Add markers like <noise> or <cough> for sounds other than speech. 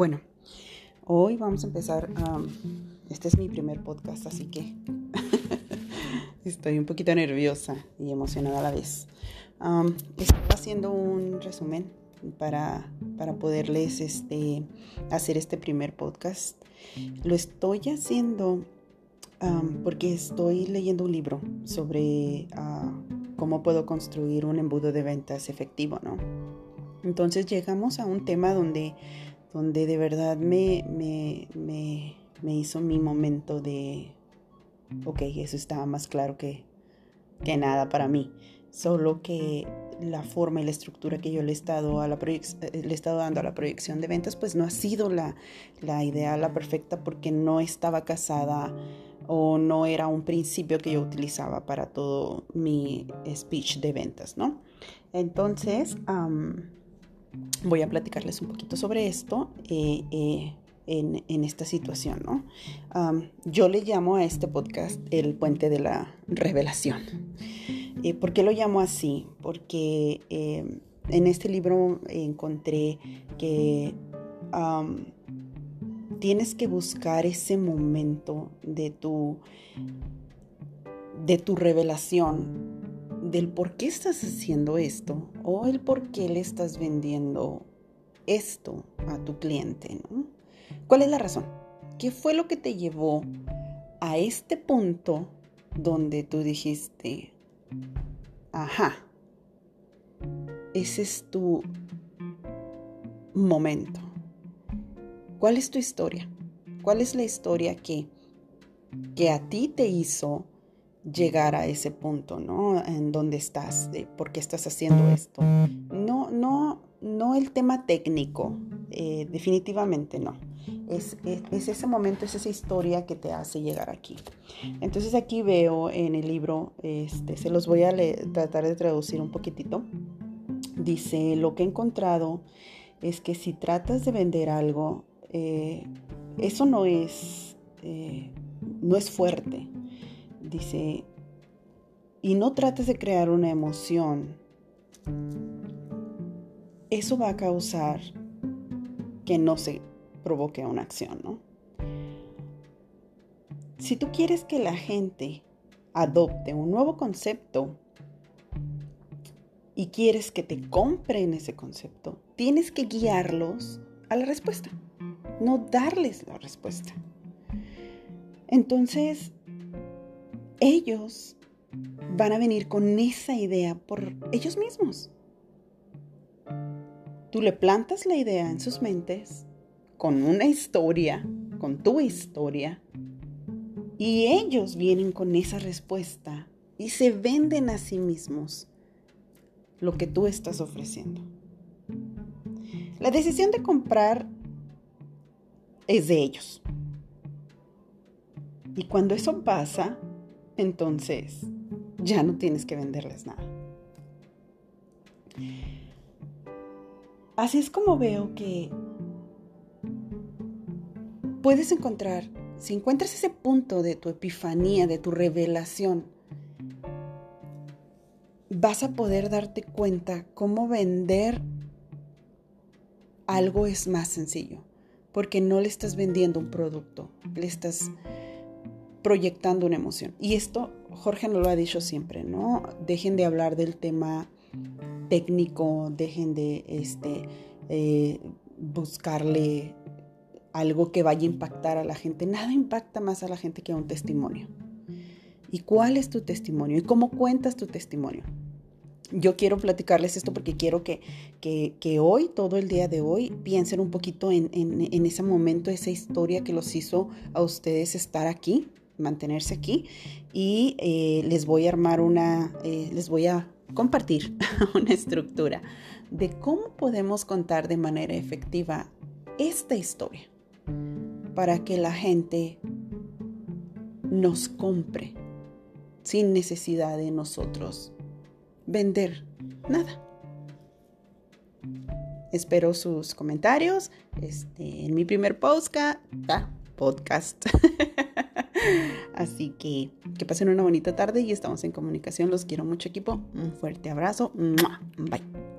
Bueno, hoy vamos a empezar. este es mi primer podcast, así que <laughs> estoy un poquito nerviosa y emocionada a la vez. estoy haciendo un resumen para, para poderles este, hacer este primer podcast. Lo estoy haciendo porque estoy leyendo un libro sobre ah, cómo puedo construir un embudo de ventas efectivo, ¿no? Entonces llegamos a un tema donde, donde de verdad me, me, me, hizo mi momento de, ok, eso estaba más claro que, que nada para mí. Solo que la forma y la estructura que yo le he estado, a la le he estado dando a la proyección de ventas, pues no ha sido la, la ideal, la perfecta, porque no estaba casada o no era un principio que yo utilizaba para todo mi speech de ventas, ¿no? Entonces, voy a platicarles un poquito sobre esto eh, eh, en, esta situación, ¿no? yo le llamo a este podcast el puente de la revelación. Eh, ¿Por qué lo llamo así? Porque en este libro encontré que tienes que buscar ese momento de tu, de tu revelación, del por qué estás haciendo esto o el por qué le estás vendiendo esto a tu cliente, ¿no? ¿Cuál es la razón? ¿Qué fue lo que te llevó a este punto donde tú dijiste, ajá, ese es tu momento? ¿Cuál es tu historia? ¿Cuál es la historia que, que a ti te hizo llegar a ese punto, ¿no? En donde estás, de por qué estás haciendo esto. No, no, no el tema técnico, eh, definitivamente no. Es, es, ese momento, es esa historia que te hace llegar aquí. Entonces aquí veo en el libro, este, se los voy a tratar de traducir un poquitito. Dice, lo que he encontrado es que si tratas de vender algo, eh, eso no es, eh, no es fuerte. Dice, y no trates de crear una emoción. Eso va a causar que no se provoque una acción, ¿no? Si tú quieres que la gente adopte un nuevo concepto y quieres que te compren ese concepto, tienes que guiarlos a la respuesta no darles la respuesta. Entonces, ellos van a venir con esa idea por ellos mismos. Tú le plantas la idea en sus mentes con una historia, con tu historia, y ellos vienen con esa respuesta y se venden a sí mismos lo que tú estás ofreciendo. La decisión de comprar es de ellos. Y cuando eso pasa, entonces ya no tienes que venderles nada. Así es como veo que puedes encontrar, si encuentras ese punto de tu epifanía, de tu revelación, vas a poder darte cuenta cómo vender algo es más sencillo porque no le estás vendiendo un producto, le estás proyectando una emoción. Y esto Jorge nos lo ha dicho siempre, ¿no? Dejen de hablar del tema técnico, dejen de este, eh, buscarle algo que vaya a impactar a la gente. Nada impacta más a la gente que un testimonio. ¿Y cuál es tu testimonio? ¿Y cómo cuentas tu testimonio? yo quiero platicarles esto porque quiero que, que, hoy, todo el día de hoy, piensen un poquito en, en, ese momento, esa historia que los hizo a ustedes estar aquí, mantenerse aquí. Y eh, les voy a armar una, eh, les voy a compartir <laughs> una estructura de cómo podemos contar de manera efectiva esta historia para que la gente nos compre sin necesidad de nosotros vender nada. Espero sus comentarios este, en mi primer podcast. podcast. <laughs> <laughs> Así que que pasen una bonita tarde y estamos en comunicación. Los quiero mucho equipo. Un fuerte abrazo. Bye.